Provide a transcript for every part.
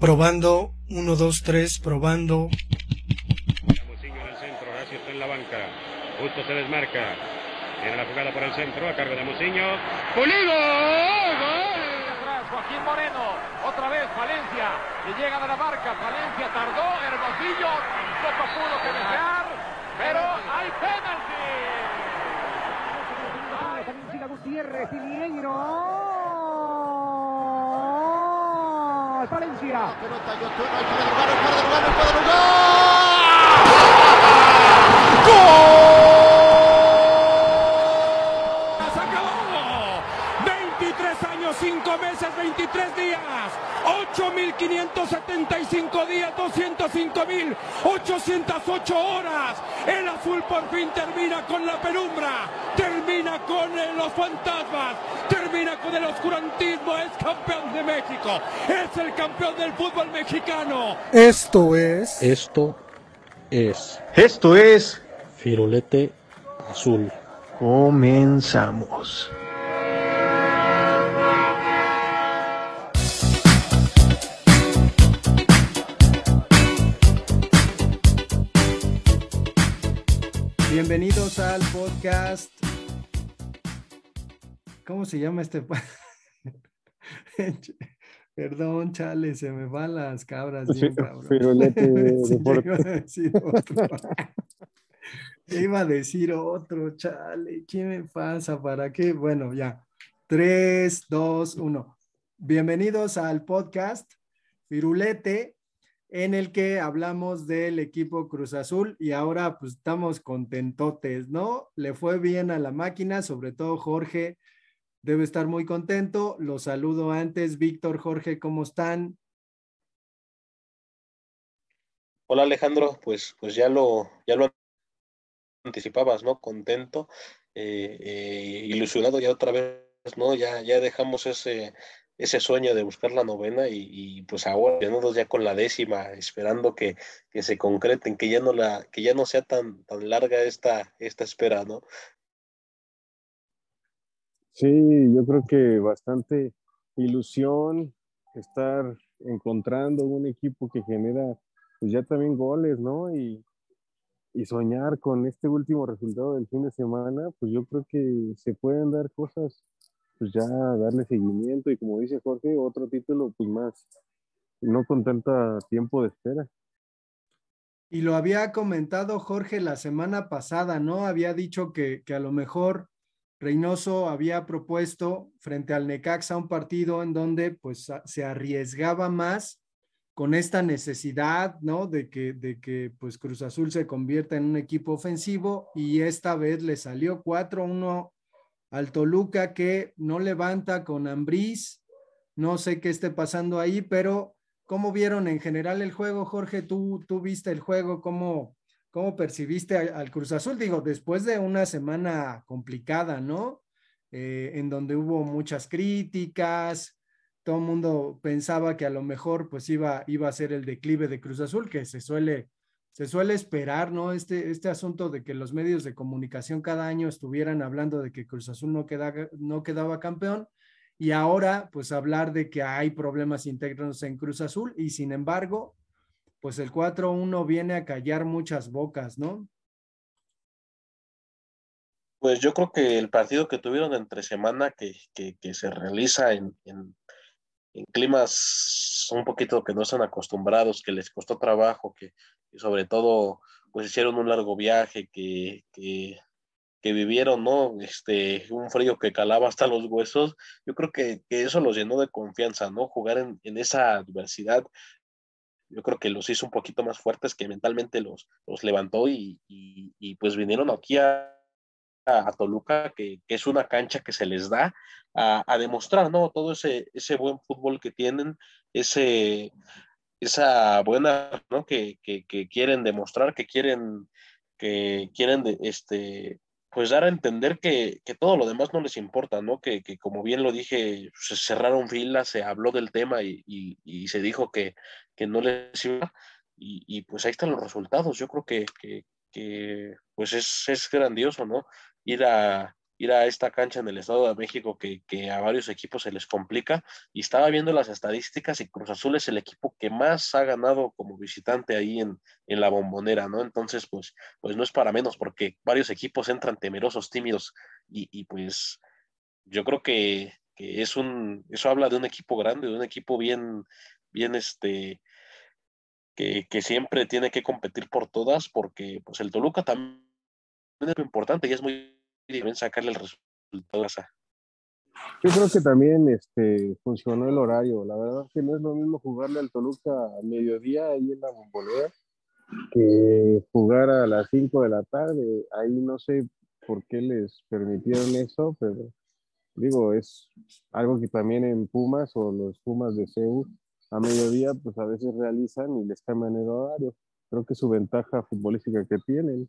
Probando, 1, 2, 3, probando. Muciño en el centro, Horacio está en la banca. Justo se desmarca. Viene la jugada por el centro, a cargo de Muciño. ¡Pulido! ¡Gol! Atrás, Joaquín Moreno. Otra vez Valencia. Que llega de la marca. Valencia tardó. Hermosillo. Poco pudo que desear. Pero hay penalti. Siga Gutiérrez y Lineiro. Valencia. Pelota, Yotun, no hay fuera de lugar, no hay fuera de lugar, no hay fuera de lugar. ¡Se acabó! 23 años, 5 meses, 23 días. 8.575 días, 205.808 horas. El azul por fin termina con la penumbra. Termina con los fantasmas. Termina con el oscurantismo. Es campeón de México. Es el campeón del fútbol mexicano. Esto es Esto es Esto es. Firulete Azul. Comenzamos. Bienvenidos al podcast. ¿Cómo se llama este? Perdón, chale, se me van las cabras bien, cabrón. Firulete Sí, Deportes. iba a decir otro. Iba a decir otro, chale. ¿Qué me pasa? ¿Para qué? Bueno, ya. Tres, dos, uno. Bienvenidos al podcast Firulete, en el que hablamos del equipo Cruz Azul y ahora pues estamos contentotes, ¿no? Le fue bien a la máquina, sobre todo Jorge debe estar muy contento. Los saludo antes. Víctor, Jorge, ¿cómo están? Hola Alejandro, pues, pues ya lo, ya lo anticipabas, ¿no? Contento, eh, eh, ilusionado ya otra vez, ¿no? Ya, ya dejamos ese, ese sueño de buscar la novena y, y, pues ahora nosotros ya con la décima, esperando que, que se concreten, que ya no la, que ya no sea tan, tan larga esta, esta espera, ¿no? Sí, yo creo que bastante ilusión estar encontrando un equipo que genera pues ya también goles, ¿no? Y, y soñar con este último resultado del fin de semana, pues yo creo que se pueden dar cosas, pues ya darle seguimiento y como dice Jorge, otro título pues más, no con tanta tiempo de espera. Y lo había comentado Jorge la semana pasada, ¿no? Había dicho que, que a lo mejor Reynoso había propuesto frente al Necaxa un partido en donde pues se arriesgaba más con esta necesidad, ¿no? De que, de que pues Cruz Azul se convierta en un equipo ofensivo y esta vez le salió 4-1 al Toluca que no levanta con Ambriz. No sé qué esté pasando ahí, pero ¿cómo vieron en general el juego, Jorge? ¿Tú, tú viste el juego? ¿Cómo, cómo percibiste al, Cruz Azul? Digo, después de una semana complicada, ¿no? Eh, en donde hubo muchas críticas, todo el mundo pensaba que a lo mejor pues iba, iba a ser el declive de Cruz Azul, que se suele, se suele esperar, ¿no? Este, este asunto de que los medios de comunicación cada año estuvieran hablando de que Cruz Azul no, queda, no quedaba campeón y ahora pues hablar de que hay problemas internos en Cruz Azul y sin embargo pues el 4-1 viene a callar muchas bocas, ¿no? Pues yo creo que el partido que tuvieron entre semana que, que, se realiza en, en, climas un poquito que no están acostumbrados, que les costó trabajo, que, sobre todo pues hicieron un largo viaje, que, que, vivieron, ¿no? Este, un frío que calaba hasta los huesos, yo creo que, que eso los llenó de confianza, ¿no? Jugar en, en esa adversidad, yo creo que los hizo un poquito más fuertes, que mentalmente los, los levantó y, y, pues vinieron aquí a, a Toluca, que, que, es una cancha que se les da a, a, demostrar, ¿no? Todo ese, ese buen fútbol que tienen, ese, esa buena, ¿no? Que, que, quieren demostrar, que quieren, que quieren, este, pues dar a entender que, que, todo lo demás no les importa, ¿no? Que, que, como bien lo dije, se cerraron filas, se habló del tema y, y, se dijo que, que no les iba, y, y, pues ahí están los resultados. Yo creo que, que pues es, es grandioso, ¿no? Ir a, ir a esta cancha en el Estado de México que, que, a varios equipos se les complica. Y estaba viendo las estadísticas y Cruz Azul es el equipo que más ha ganado como visitante ahí en, en la bombonera, ¿no? Entonces, pues, pues no es para menos porque varios equipos entran temerosos, tímidos y, y pues yo creo que, que, es un, eso habla de un equipo grande, de un equipo bien, bien este, que, que siempre tiene que competir por todas porque pues el Toluca también es muy importante y es muy difícil sacarle el resultado. Yo creo que también este, funcionó el horario. La verdad es que no es lo mismo jugarle al Toluca a mediodía ahí en la bombonera que jugar a las 5 de la tarde. Ahí no sé por qué les permitieron eso, pero digo, es algo que también en Pumas o los Pumas de CEU a mediodía pues a veces realizan y les cambian el horario. Creo que es su ventaja futbolística que tienen.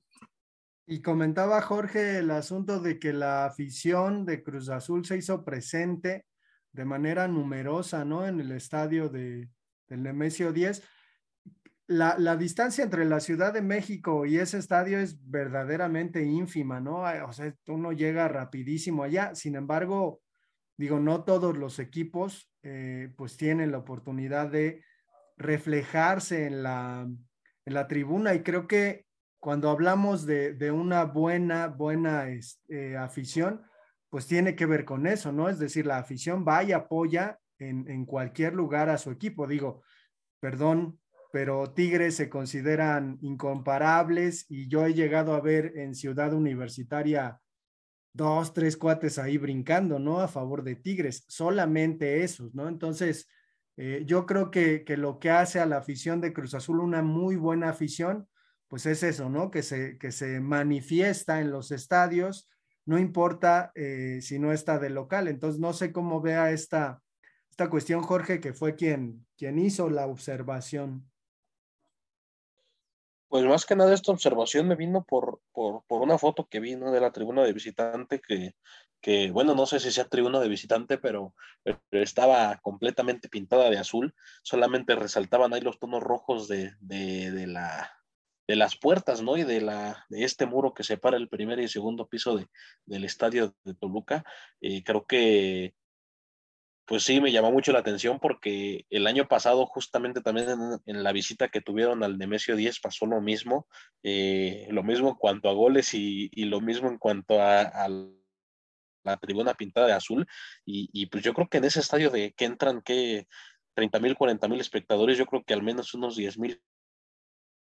Y comentaba Jorge el asunto de que la afición de Cruz Azul se hizo presente de manera numerosa, ¿no? En el estadio de, del Nemesio 10. La, la, distancia entre la Ciudad de México y ese estadio es verdaderamente ínfima, ¿no? O sea, uno llega rapidísimo allá. Sin embargo, digo, no todos los equipos eh, pues tienen la oportunidad de reflejarse en la, en la tribuna y creo que cuando hablamos de, de una buena, buena este, afición, pues tiene que ver con eso, ¿no? Es decir, la afición va y apoya en, en cualquier lugar a su equipo. Digo, perdón, pero Tigres se consideran incomparables y yo he llegado a ver en Ciudad Universitaria dos, tres cuates ahí brincando, ¿no? A favor de Tigres, solamente esos, ¿no? Entonces, eh, yo creo que, que, lo que hace a la afición de Cruz Azul una muy buena afición, pues es eso, ¿no? Que se, que se manifiesta en los estadios, no importa eh, si no está de local. Entonces, no sé cómo vea esta, esta cuestión, Jorge, que fue quien, quien hizo la observación. Pues más que nada esta observación me vino por, por, por una foto que vino de la tribuna de visitante que, que, bueno, no sé si sea tribuna de visitante, pero, pero, estaba completamente pintada de azul, solamente resaltaban ahí los tonos rojos de, de, de la, de las puertas, ¿no? Y de, la, de este muro que separa el primer y segundo piso de, del estadio de Toluca. Eh, creo que, pues sí, me llamó mucho la atención porque el año pasado, justamente también en, la visita que tuvieron al Nemesio 10, pasó lo mismo. Eh, lo mismo en cuanto a goles y, y lo mismo en cuanto a, a la tribuna pintada de azul. Y, y, pues yo creo que en ese estadio de que entran, que 30 mil, 40 mil espectadores, yo creo que al menos unos 10 mil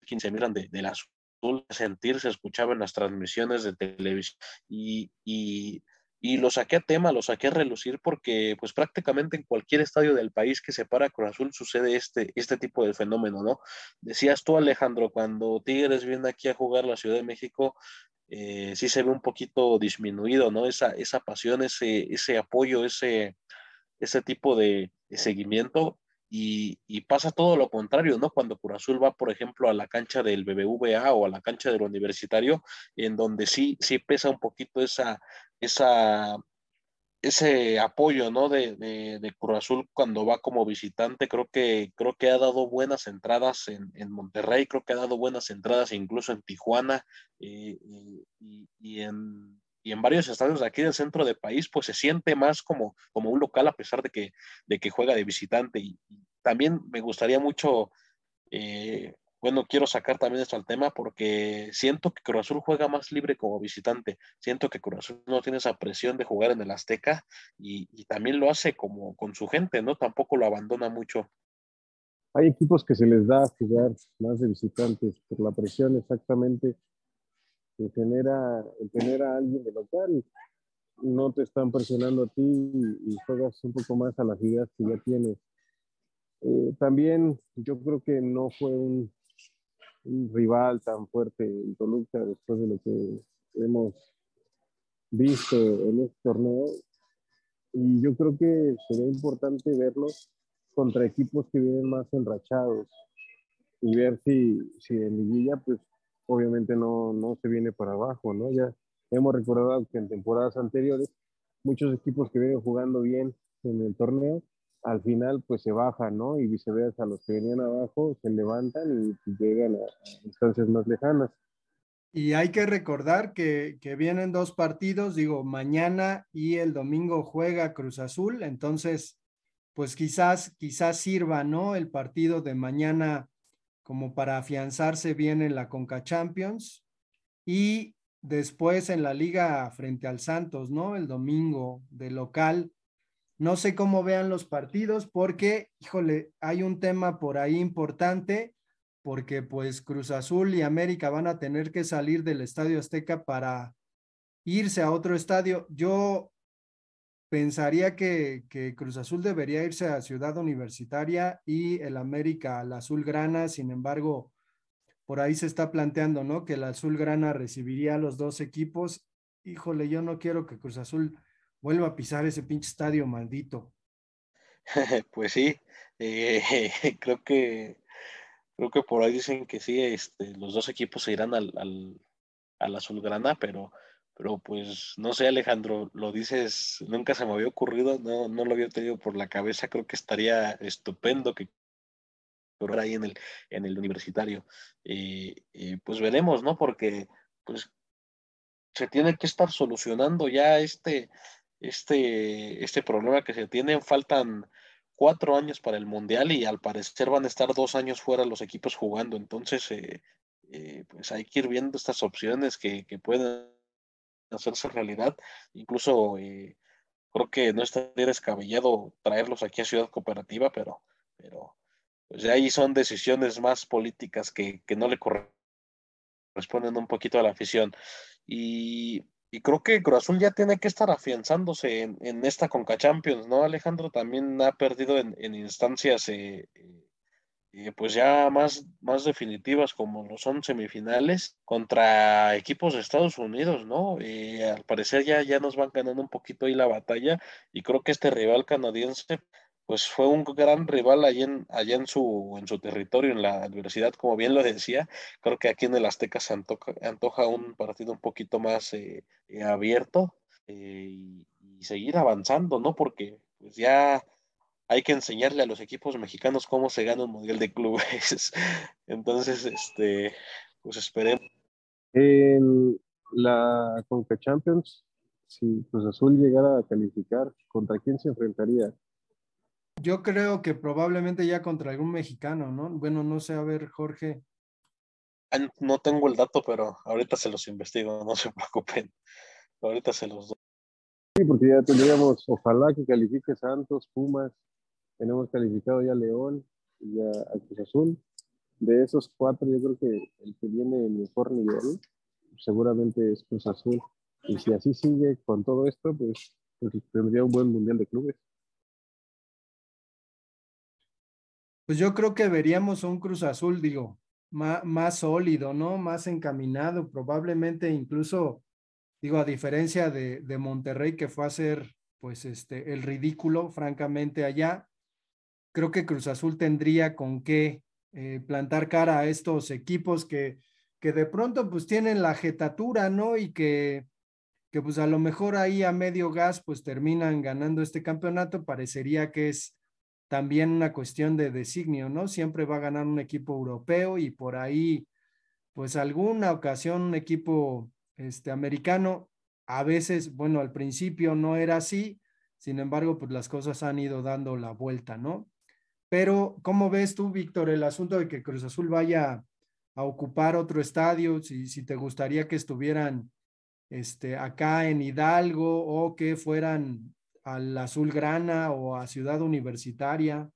15 miran de, del azul sentir, se escuchaba en las transmisiones de televisión y, y, y, lo saqué a tema, lo saqué a relucir porque pues prácticamente en cualquier estadio del país que se para Cruz Azul sucede este, este tipo de fenómeno, ¿no? Decías tú Alejandro, cuando Tigres viene aquí a jugar la Ciudad de México, eh, sí se ve un poquito disminuido, ¿no? Esa, esa pasión, ese, ese apoyo, ese, ese tipo de, de seguimiento y, pasa todo lo contrario, ¿no? Cuando Cruz Azul va, por ejemplo, a la cancha del BBVA o a la cancha del Universitario, en donde sí, sí pesa un poquito esa, esa, ese apoyo, ¿no? De, de, de cuando va como visitante, creo que, creo que ha dado buenas entradas en, en Monterrey, creo que ha dado buenas entradas incluso en Tijuana eh, y, y en y en varios estadios aquí del centro del país, pues se siente más como, como un local a pesar de que, de que juega de visitante. Y también me gustaría mucho, eh, bueno, quiero sacar también esto al tema porque siento que Cruz Azul juega más libre como visitante. Siento que Cruz Azul no tiene esa presión de jugar en el Azteca y, y también lo hace como con su gente, ¿no? Tampoco lo abandona mucho. Hay equipos que se les da jugar más de visitantes por la presión exactamente que genera el tener a alguien de local. No te están presionando a ti y, y juegas un poco más a las ideas que ya tienes. Eh, también yo creo que no fue un, un, rival tan fuerte en Toluca después de lo que hemos visto en este torneo. Y yo creo que sería importante verlos contra equipos que vienen más enrachados y ver si, si en liguilla pues obviamente no, no se viene para abajo, ¿no? Ya hemos recordado que en temporadas anteriores muchos equipos que vienen jugando bien en el torneo, al final pues se bajan, ¿no? Y viceversa, los que venían abajo se levantan y llegan a, instancias más lejanas. Y hay que recordar que, que, vienen dos partidos, digo, mañana y el domingo juega Cruz Azul, entonces, pues quizás, quizás sirva, ¿no? El partido de mañana como para afianzarse bien en la Conca Champions y después en la liga frente al Santos, ¿no? El domingo de local. No sé cómo vean los partidos porque, híjole, hay un tema por ahí importante porque pues Cruz Azul y América van a tener que salir del Estadio Azteca para irse a otro estadio. Yo pensaría que, Cruz Azul debería irse a Ciudad Universitaria y el América al Azul Grana, sin embargo, por ahí se está planteando, ¿no? Que el Azul Grana recibiría a los dos equipos. Híjole, yo no quiero que Cruz Azul vuelva a pisar ese pinche estadio maldito. pues sí, eh, creo que Creo que por ahí dicen que sí, este, los dos equipos se irán al, al, al azulgrana, pero, pero pues no sé, Alejandro, lo dices, nunca se me había ocurrido, no, no lo había tenido por la cabeza, creo que estaría estupendo que ahí en el, en el universitario. y pues veremos, ¿no? Porque pues se tiene que estar solucionando ya este, este, este problema que se tiene, faltan cuatro años para el Mundial y al parecer van a estar dos años fuera los equipos jugando. Entonces, eh, eh, pues hay que ir viendo estas opciones que, que pueden hacerse realidad. Incluso eh, creo que no estaría descabellado traerlos aquí a Ciudad Cooperativa, pero, pero pues ahí son decisiones más políticas que, que no le corresponden un poquito a la afición. Y y creo que Cruz Azul ya tiene que estar afianzándose en, esta Conca Champions, ¿no? Alejandro también ha perdido en, en instancias eh, pues ya más, más definitivas como lo son semifinales contra equipos de Estados Unidos, ¿no? Al parecer ya, ya nos van ganando un poquito ahí la batalla y creo que este rival canadiense pues fue un gran rival allá en, en, su, en su territorio, en la universidad, como bien lo decía. Creo que aquí en el Azteca se antoja, un partido un poquito más eh, eh, abierto eh, y, seguir avanzando, ¿no? Porque pues ya hay que enseñarle a los equipos mexicanos cómo se gana un mundial de clubes. Entonces, este, pues esperemos. En la Conca Champions, si Cruz Azul llegara a calificar, ¿contra quién se enfrentaría? Yo creo que probablemente ya contra algún mexicano, ¿no? Bueno, no sé, a ver, Jorge. No tengo el dato, pero ahorita se los investigo, no se preocupen. Ahorita se los doy. Sí, porque ya tendríamos, ojalá que califique Santos, Pumas, tenemos calificado ya León y ya a Cruz Azul. De esos cuatro, yo creo que el que viene en mejor nivel seguramente es Cruz Azul. Y si así sigue con todo esto, pues, pues tendría un buen mundial de clubes. pues yo creo que veríamos un Cruz Azul, digo, más, sólido, ¿no? Más encaminado, probablemente incluso, digo, a diferencia de, de, Monterrey que fue a hacer, pues, este, el ridículo, francamente, allá, creo que Cruz Azul tendría con qué eh, plantar cara a estos equipos que, que de pronto, pues, tienen la jetatura, ¿no? Y que, que, pues, a lo mejor ahí a medio gas, pues, terminan ganando este campeonato, parecería que es también una cuestión de designio, ¿no? Siempre va a ganar un equipo europeo y por ahí, pues alguna ocasión un equipo este, americano, a veces, bueno, al principio no era así, sin embargo, pues las cosas han ido dando la vuelta, ¿no? Pero, ¿cómo ves tú, Víctor, el asunto de que Cruz Azul vaya a ocupar otro estadio? Si, si te gustaría que estuvieran este, acá en Hidalgo o que fueran al Azul Grana o a Ciudad Universitaria?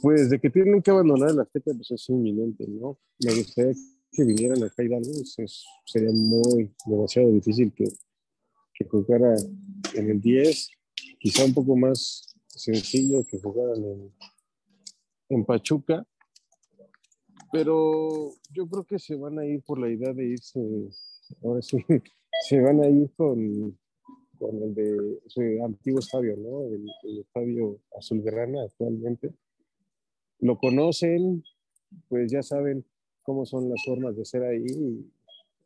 Pues de que tienen que abandonar el Azteca, pues es inminente, ¿no? Me gustaría que vinieran acá y pues sería muy, demasiado difícil que, que jugara en el 10, quizá un poco más sencillo que jugaran en, en Pachuca, pero yo creo que se van a ir por la idea de irse, ahora sí, se van a ir con, con el de su antiguo estadio, ¿no? El, estadio Azulgrana actualmente. Lo conocen, pues ya saben cómo son las formas de ser ahí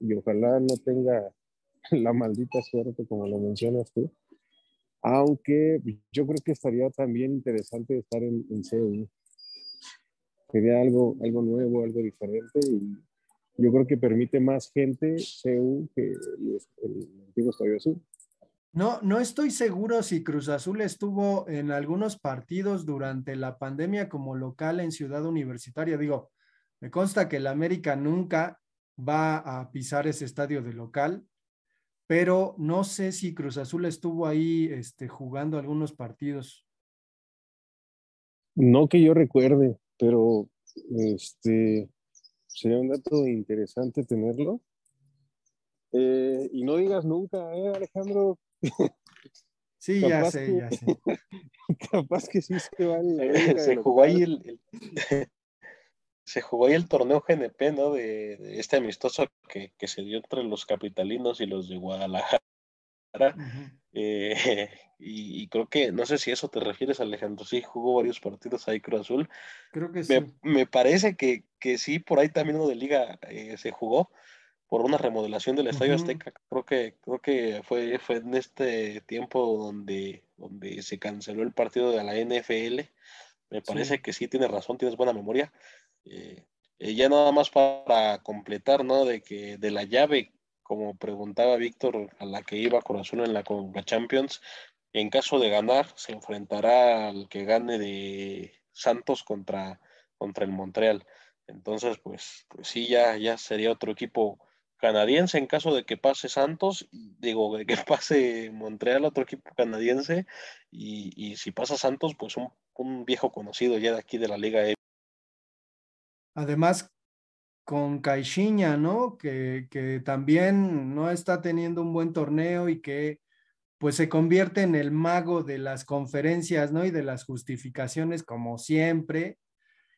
y, ojalá no tenga la maldita suerte como lo mencionas tú. Aunque yo creo que estaría también interesante estar en, en Sería algo, algo nuevo, algo diferente y yo creo que permite más gente CEU que el, el antiguo Estadio Azul. No, no estoy seguro si Cruz Azul estuvo en algunos partidos durante la pandemia como local en Ciudad Universitaria. Digo, me consta que el América nunca va a pisar ese estadio de local, pero no sé si Cruz Azul estuvo ahí este, jugando algunos partidos. No que yo recuerde, pero este sería un dato interesante tenerlo. Eh, y no digas nunca, ¿eh, Alejandro? Sí, ya sé, ya sé. Capaz que sí se va Se jugó ahí el, se jugó ahí el torneo GNP, ¿no? De, este amistoso que, se dio entre los capitalinos y los de Guadalajara. Eh, y, creo que, no sé si eso te refieres, Alejandro, sí, jugó varios partidos ahí Cruz Azul. Creo que sí. Me, parece que, que, sí, por ahí también uno de liga eh, se jugó por una remodelación del Estadio Azteca. Creo que, creo que fue, fue en este tiempo donde, donde se canceló el partido de la NFL. Me parece que sí tienes razón, tienes buena memoria. Eh, eh, ya nada más para completar, ¿no? De que de la llave, como preguntaba Víctor, a la que iba Corazón en la Conga Champions, en caso de ganar, se enfrentará al que gane de Santos contra, contra el Montreal. Entonces, pues, pues sí, ya, ya sería otro equipo canadiense en caso de que pase Santos, digo, de que pase Montreal, otro equipo canadiense, y, si pasa Santos, pues un, viejo conocido ya de aquí de la Liga. Además, con Caixinha, ¿no? Que, que también no está teniendo un buen torneo y que pues se convierte en el mago de las conferencias, ¿no? Y de las justificaciones, como siempre.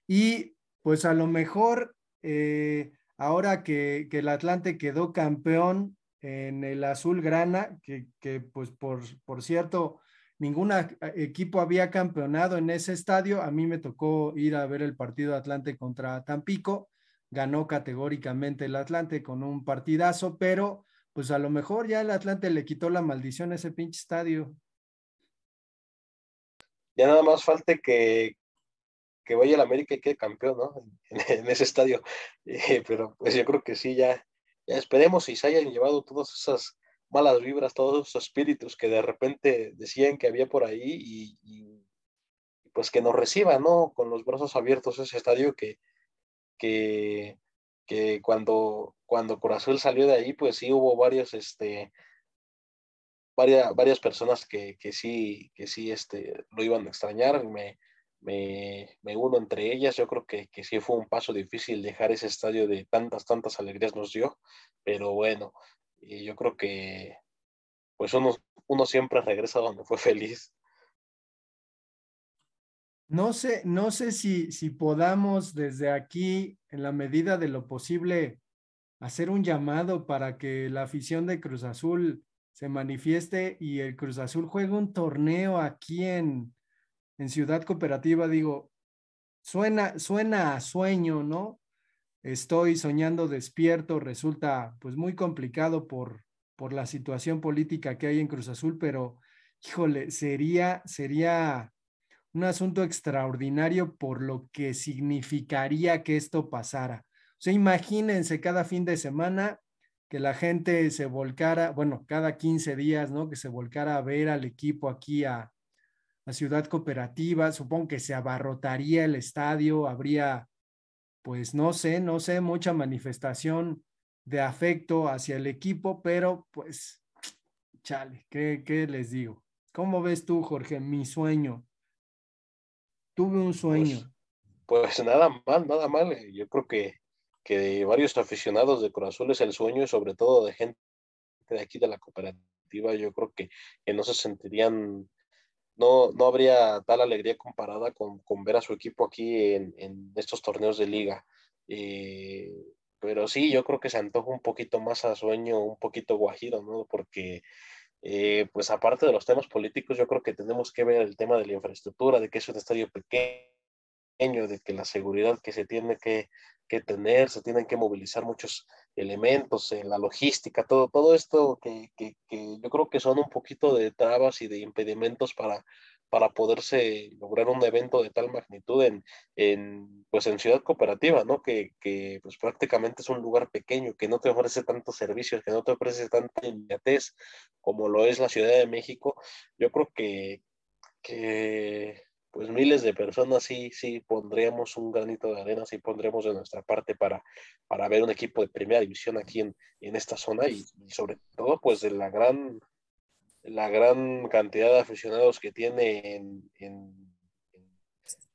Y pues a lo mejor eh, ahora que, el Atlante quedó campeón en el azul grana, que, pues por, por cierto, ningún equipo había campeonado en ese estadio, a mí me tocó ir a ver el partido Atlante contra Tampico, ganó categóricamente el Atlante con un partidazo, pero pues a lo mejor ya el Atlante le quitó la maldición a ese pinche estadio. Ya nada más falta que, que vaya al América y quede campeón, ¿no? En, ese estadio. Eh, pero pues yo creo que sí, ya, ya esperemos si se hayan llevado todas esas malas vibras, todos esos espíritus que de repente decían que había por ahí y, pues que nos reciba, ¿no? Con los brazos abiertos ese estadio que, que, que cuando, cuando Corazón salió de ahí, pues sí hubo varios, este, varias, varias personas que, que sí, que sí, este, lo iban a extrañar. Me, me, uno entre ellas. Yo creo que, que sí fue un paso difícil dejar ese estadio de tantas, tantas alegrías nos dio, pero bueno, y yo creo que pues uno, uno siempre regresa donde fue feliz. No sé, no sé si, si podamos desde aquí, en la medida de lo posible, hacer un llamado para que la afición de Cruz Azul se manifieste y el Cruz Azul juegue un torneo aquí en, en Ciudad Cooperativa, digo, suena, suena a sueño, ¿no? Estoy soñando despierto, resulta pues muy complicado por, por la situación política que hay en Cruz Azul, pero híjole, sería, sería un asunto extraordinario por lo que significaría que esto pasara. O sea, imagínense cada fin de semana que la gente se volcara, bueno, cada 15 días, ¿no? Que se volcara a ver al equipo aquí a, la ciudad cooperativa, supongo que se abarrotaría el estadio, habría, pues no sé, no sé, mucha manifestación de afecto hacia el equipo, pero pues, chale, ¿qué, qué les digo? ¿Cómo ves tú, Jorge, mi sueño? Tuve un sueño. Pues, pues nada mal, nada mal. Yo creo que, que de varios aficionados de Corazón es el sueño y sobre todo de gente de aquí de la cooperativa, yo creo que, que no se sentirían no, no habría tal alegría comparada con, ver a su equipo aquí en, estos torneos de liga. Eh, pero sí, yo creo que se antoja un poquito más a sueño, un poquito guajiro, ¿no? Porque, eh, pues aparte de los temas políticos, yo creo que tenemos que ver el tema de la infraestructura, de que es un estadio pequeño, de que la seguridad que se tiene que, que tener, se tienen que movilizar muchos elementos, en la logística, todo, todo esto que, que, que, yo creo que son un poquito de trabas y de impedimentos para, para poderse lograr un evento de tal magnitud en, en pues en Ciudad Cooperativa, ¿no? Que, que, pues prácticamente es un lugar pequeño, que no te ofrece tantos servicios, que no te ofrece tanta inmediatez como lo es la Ciudad de México. Yo creo que, que pues miles de personas sí, sí pondríamos un granito de arena, sí pondríamos de nuestra parte para, para ver un equipo de primera división aquí en, en esta zona y, y sobre todo pues de la gran la gran cantidad de aficionados que tiene en, en,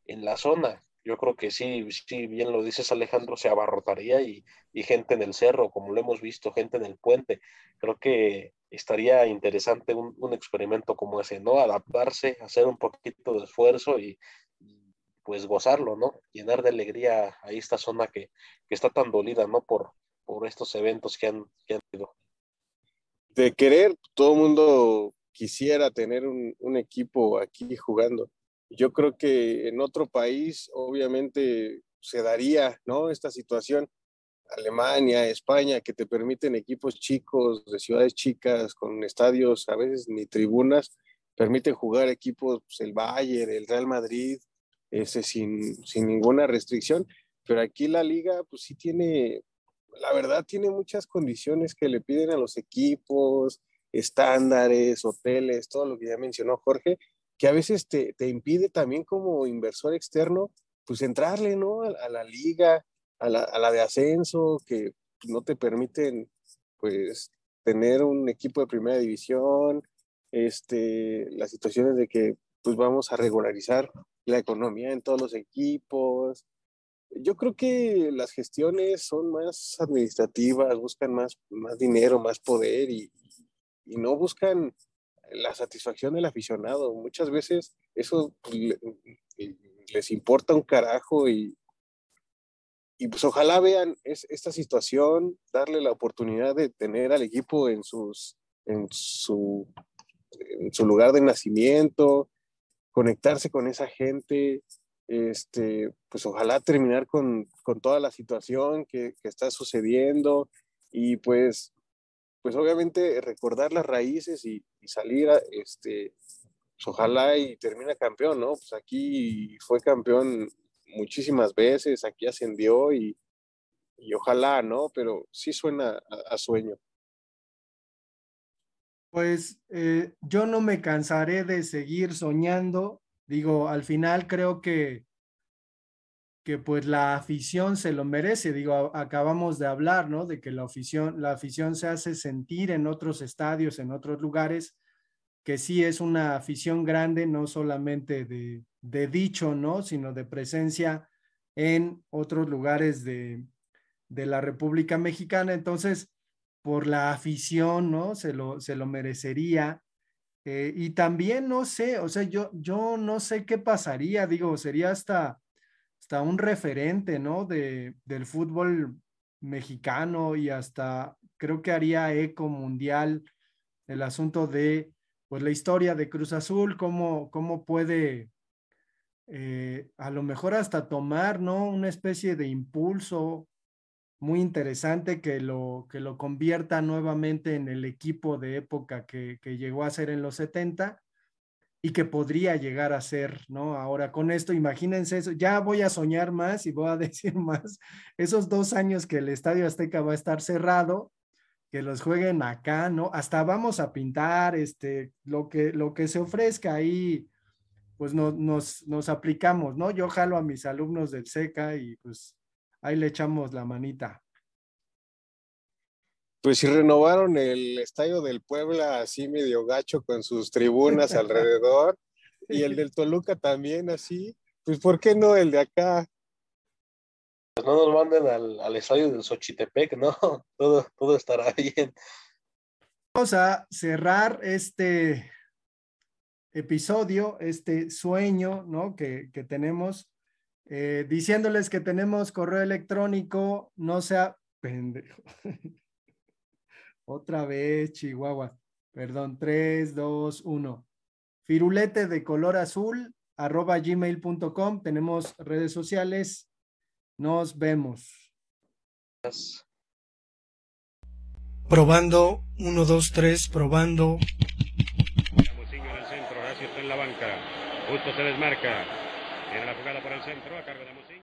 en, la zona. Yo creo que sí, sí, bien lo dices Alejandro, se abarrotaría y, y, gente en el cerro, como lo hemos visto, gente en el puente. Creo que estaría interesante un, un experimento como ese, ¿no? Adaptarse, hacer un poquito de esfuerzo y, pues gozarlo, ¿no? Llenar de alegría a esta zona que, que está tan dolida, ¿no? Por, por estos eventos que han, que han sido de querer, todo el mundo quisiera tener un, un, equipo aquí jugando. Yo creo que en otro país, obviamente, se daría, ¿no? Esta situación, Alemania, España, que te permiten equipos chicos, de ciudades chicas, con estadios, a veces ni tribunas, permiten jugar equipos, pues, el Bayern, el Real Madrid, ese sin, sin ninguna restricción. Pero aquí la liga, pues sí tiene la verdad tiene muchas condiciones que le piden a los equipos, estándares, hoteles, todo lo que ya mencionó Jorge, que a veces te, te impide también como inversor externo, pues entrarle, ¿no? A, a la liga, a la, a la, de ascenso, que no te permiten, pues, tener un equipo de primera división, este, las situaciones de que, pues, vamos a regularizar la economía en todos los equipos, yo creo que las gestiones son más administrativas, buscan más, más dinero, más poder y, y no buscan la satisfacción del aficionado. Muchas veces eso les importa un carajo y, y pues ojalá vean es, esta situación, darle la oportunidad de tener al equipo en, sus, en, su, lugar de nacimiento, conectarse con esa gente, este, pues ojalá terminar con, con toda la situación que, que, está sucediendo y pues, pues obviamente recordar las raíces y, y salir, a, este, pues ojalá y termina campeón, ¿no? Pues aquí fue campeón muchísimas veces, aquí ascendió y, y ojalá, ¿no? Pero sí suena a, sueño. Pues eh, yo no me cansaré de seguir soñando Digo, al final creo que, que pues la afición se lo merece. Digo, acabamos de hablar, ¿no? De que la afición, la afición se hace sentir en otros estadios, en otros lugares, que sí es una afición grande, no solamente de, de dicho, ¿no? Sino de presencia en otros lugares de, de la República Mexicana. Entonces, por la afición, ¿no? Se lo, se lo merecería. Eh, y también no sé, o sea, yo, yo no sé qué pasaría, digo, sería hasta, hasta un referente, ¿no? De, del fútbol mexicano y hasta creo que haría eco mundial el asunto de, pues, la historia de Cruz Azul, cómo, cómo puede eh, a lo mejor hasta tomar, ¿no? Una especie de impulso muy interesante que lo, que lo convierta nuevamente en el equipo de época que, que, llegó a ser en los 70 y que podría llegar a ser, ¿no? Ahora con esto, imagínense ya voy a soñar más y voy a decir más, esos dos años que el Estadio Azteca va a estar cerrado, que los jueguen acá, ¿no? Hasta vamos a pintar, este, lo que, lo que se ofrezca ahí, pues no, nos, nos aplicamos, ¿no? Yo jalo a mis alumnos del SECA y pues ahí le echamos la manita. Pues si renovaron el estadio del Puebla así medio gacho con sus tribunas alrededor y el del Toluca también así, pues ¿por qué no el de acá? Pues no nos manden al, al estadio del Xochitepec, ¿no? Todo, todo estará bien. Vamos a cerrar este episodio, este sueño, ¿no? Que, que tenemos eh, diciéndoles que tenemos correo electrónico, no sea pendejo. Otra vez, Chihuahua. Perdón, 3, 2, 1. Firulete de color azul, arroba gmail.com. Tenemos redes sociales. Nos vemos. Probando, 1, 2, 3, probando. La banca. Justo se desmarca. Viene la jugada por el centro a cargo de Musillo.